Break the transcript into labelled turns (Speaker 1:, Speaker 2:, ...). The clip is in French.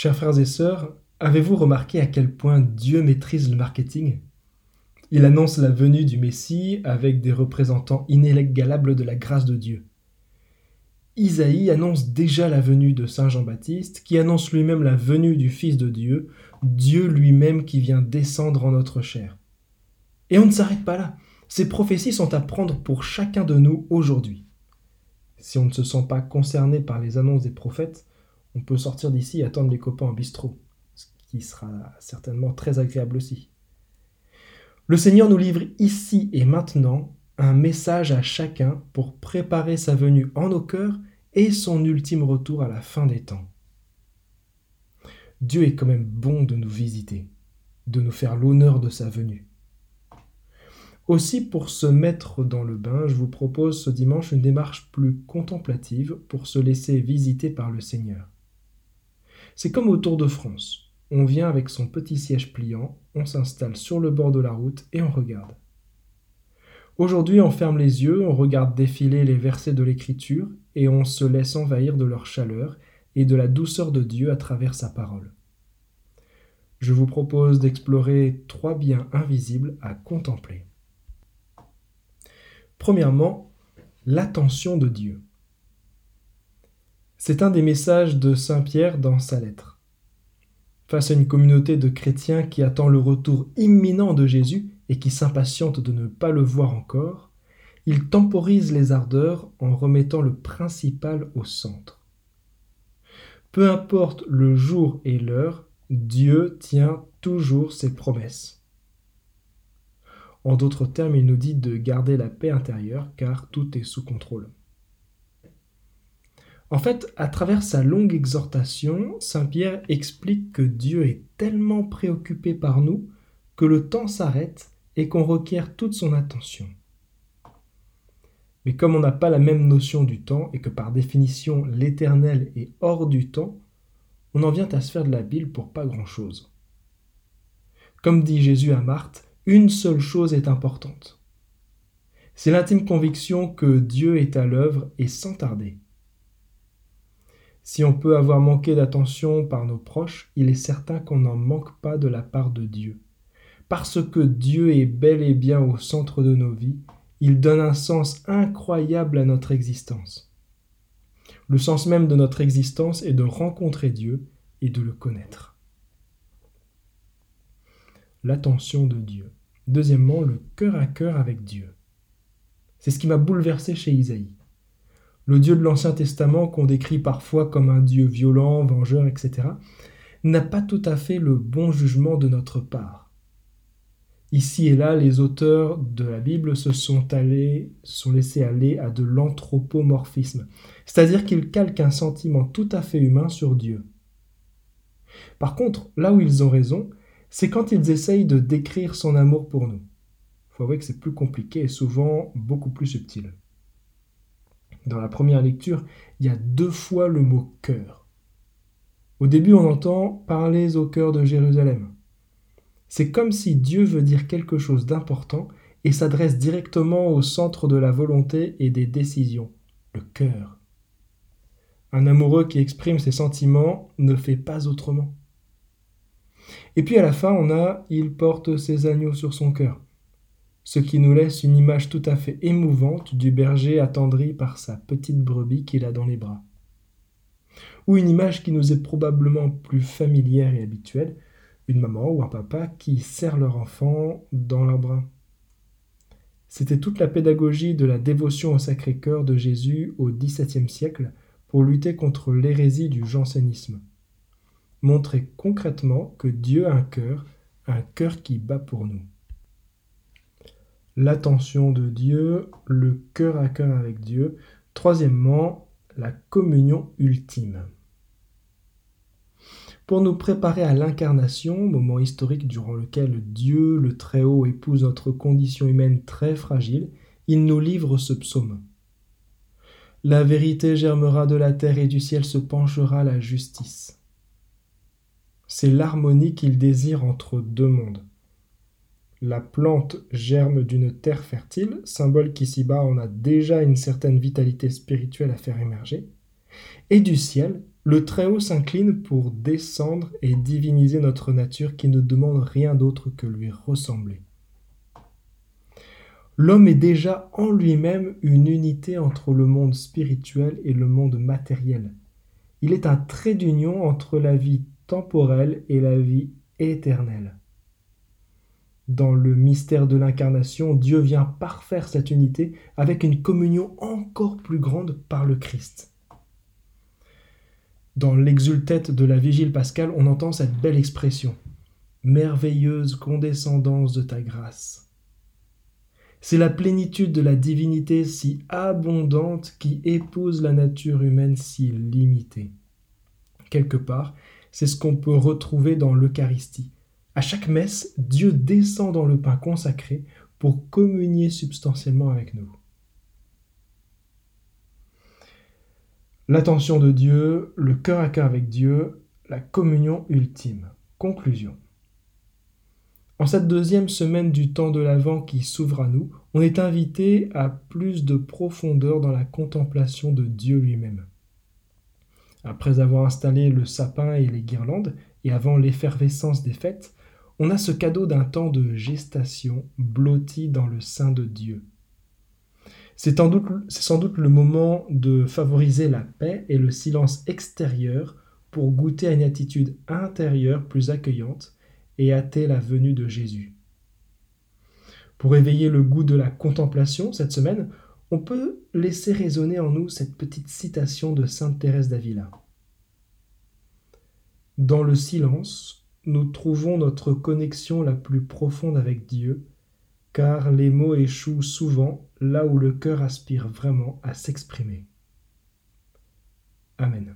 Speaker 1: Chers frères et sœurs, avez-vous remarqué à quel point Dieu maîtrise le marketing? Il annonce la venue du Messie avec des représentants inégalables de la grâce de Dieu. Isaïe annonce déjà la venue de Saint Jean-Baptiste, qui annonce lui-même la venue du Fils de Dieu, Dieu lui-même qui vient descendre en notre chair. Et on ne s'arrête pas là. Ces prophéties sont à prendre pour chacun de nous aujourd'hui. Si on ne se sent pas concerné par les annonces des prophètes, on peut sortir d'ici et attendre les copains en bistrot, ce qui sera certainement très agréable aussi. Le Seigneur nous livre ici et maintenant un message à chacun pour préparer sa venue en nos cœurs et son ultime retour à la fin des temps. Dieu est quand même bon de nous visiter, de nous faire l'honneur de sa venue. Aussi, pour se mettre dans le bain, je vous propose ce dimanche une démarche plus contemplative pour se laisser visiter par le Seigneur. C'est comme au Tour de France. On vient avec son petit siège pliant, on s'installe sur le bord de la route et on regarde. Aujourd'hui, on ferme les yeux, on regarde défiler les versets de l'Écriture et on se laisse envahir de leur chaleur et de la douceur de Dieu à travers sa parole. Je vous propose d'explorer trois biens invisibles à contempler. Premièrement, l'attention de Dieu. C'est un des messages de Saint Pierre dans sa lettre. Face à une communauté de chrétiens qui attend le retour imminent de Jésus, et qui s'impatiente de ne pas le voir encore, il temporise les ardeurs en remettant le principal au centre. Peu importe le jour et l'heure, Dieu tient toujours ses promesses. En d'autres termes, il nous dit de garder la paix intérieure car tout est sous contrôle. En fait, à travers sa longue exhortation, Saint Pierre explique que Dieu est tellement préoccupé par nous que le temps s'arrête et qu'on requiert toute son attention. Mais comme on n'a pas la même notion du temps et que par définition l'éternel est hors du temps, on en vient à se faire de la bile pour pas grand-chose. Comme dit Jésus à Marthe, une seule chose est importante. C'est l'intime conviction que Dieu est à l'œuvre et sans tarder. Si on peut avoir manqué d'attention par nos proches, il est certain qu'on n'en manque pas de la part de Dieu. Parce que Dieu est bel et bien au centre de nos vies, il donne un sens incroyable à notre existence. Le sens même de notre existence est de rencontrer Dieu et de le connaître. L'attention de Dieu. Deuxièmement, le cœur à cœur avec Dieu. C'est ce qui m'a bouleversé chez Isaïe. Le Dieu de l'Ancien Testament, qu'on décrit parfois comme un Dieu violent, vengeur, etc., n'a pas tout à fait le bon jugement de notre part. Ici et là, les auteurs de la Bible se sont, allés, sont laissés aller à de l'anthropomorphisme, c'est-à-dire qu'ils calquent un sentiment tout à fait humain sur Dieu. Par contre, là où ils ont raison, c'est quand ils essayent de décrire son amour pour nous. Il faut avouer que c'est plus compliqué et souvent beaucoup plus subtil. Dans la première lecture, il y a deux fois le mot cœur. Au début, on entend Parlez au cœur de Jérusalem. C'est comme si Dieu veut dire quelque chose d'important et s'adresse directement au centre de la volonté et des décisions, le cœur. Un amoureux qui exprime ses sentiments ne fait pas autrement. Et puis à la fin, on a Il porte ses agneaux sur son cœur, ce qui nous laisse une image tout à fait émouvante du berger attendri par sa petite brebis qu'il a dans les bras. Ou une image qui nous est probablement plus familière et habituelle, une maman ou un papa qui serre leur enfant dans leurs bras. C'était toute la pédagogie de la dévotion au Sacré-Cœur de Jésus au XVIIe siècle pour lutter contre l'hérésie du jansénisme. Montrer concrètement que Dieu a un cœur, un cœur qui bat pour nous. L'attention de Dieu, le cœur à cœur avec Dieu. Troisièmement, la communion ultime. Pour nous préparer à l'incarnation, moment historique durant lequel Dieu, le Très-Haut, épouse notre condition humaine très fragile, il nous livre ce psaume. La vérité germera de la terre et du ciel se penchera la justice. C'est l'harmonie qu'il désire entre deux mondes. La plante germe d'une terre fertile, symbole qu'ici-bas on a déjà une certaine vitalité spirituelle à faire émerger, et du ciel, le Très-Haut s'incline pour descendre et diviniser notre nature qui ne demande rien d'autre que lui ressembler. L'homme est déjà en lui-même une unité entre le monde spirituel et le monde matériel. Il est un trait d'union entre la vie temporelle et la vie éternelle. Dans le mystère de l'incarnation, Dieu vient parfaire cette unité avec une communion encore plus grande par le Christ. Dans l'exultète de la vigile pascale, on entend cette belle expression Merveilleuse condescendance de ta grâce. C'est la plénitude de la divinité si abondante qui épouse la nature humaine si limitée. Quelque part, c'est ce qu'on peut retrouver dans l'Eucharistie. À chaque messe, Dieu descend dans le pain consacré pour communier substantiellement avec nous. L'attention de Dieu, le cœur à cœur avec Dieu, la communion ultime. Conclusion. En cette deuxième semaine du temps de l'Avent qui s'ouvre à nous, on est invité à plus de profondeur dans la contemplation de Dieu lui-même. Après avoir installé le sapin et les guirlandes, et avant l'effervescence des fêtes, on a ce cadeau d'un temps de gestation blotti dans le sein de Dieu. C'est sans, doute, le moment de favoriser la paix et le silence extérieur pour goûter à une attitude intérieure plus accueillante et hâter la venue de Jésus. Pour éveiller le goût de la contemplation cette semaine, on peut laisser résonner en nous cette petite citation de Sainte Thérèse d'Avila. Dans le silence, nous trouvons notre connexion la plus profonde avec Dieu car les mots échouent souvent là où le cœur aspire vraiment à s'exprimer. Amen.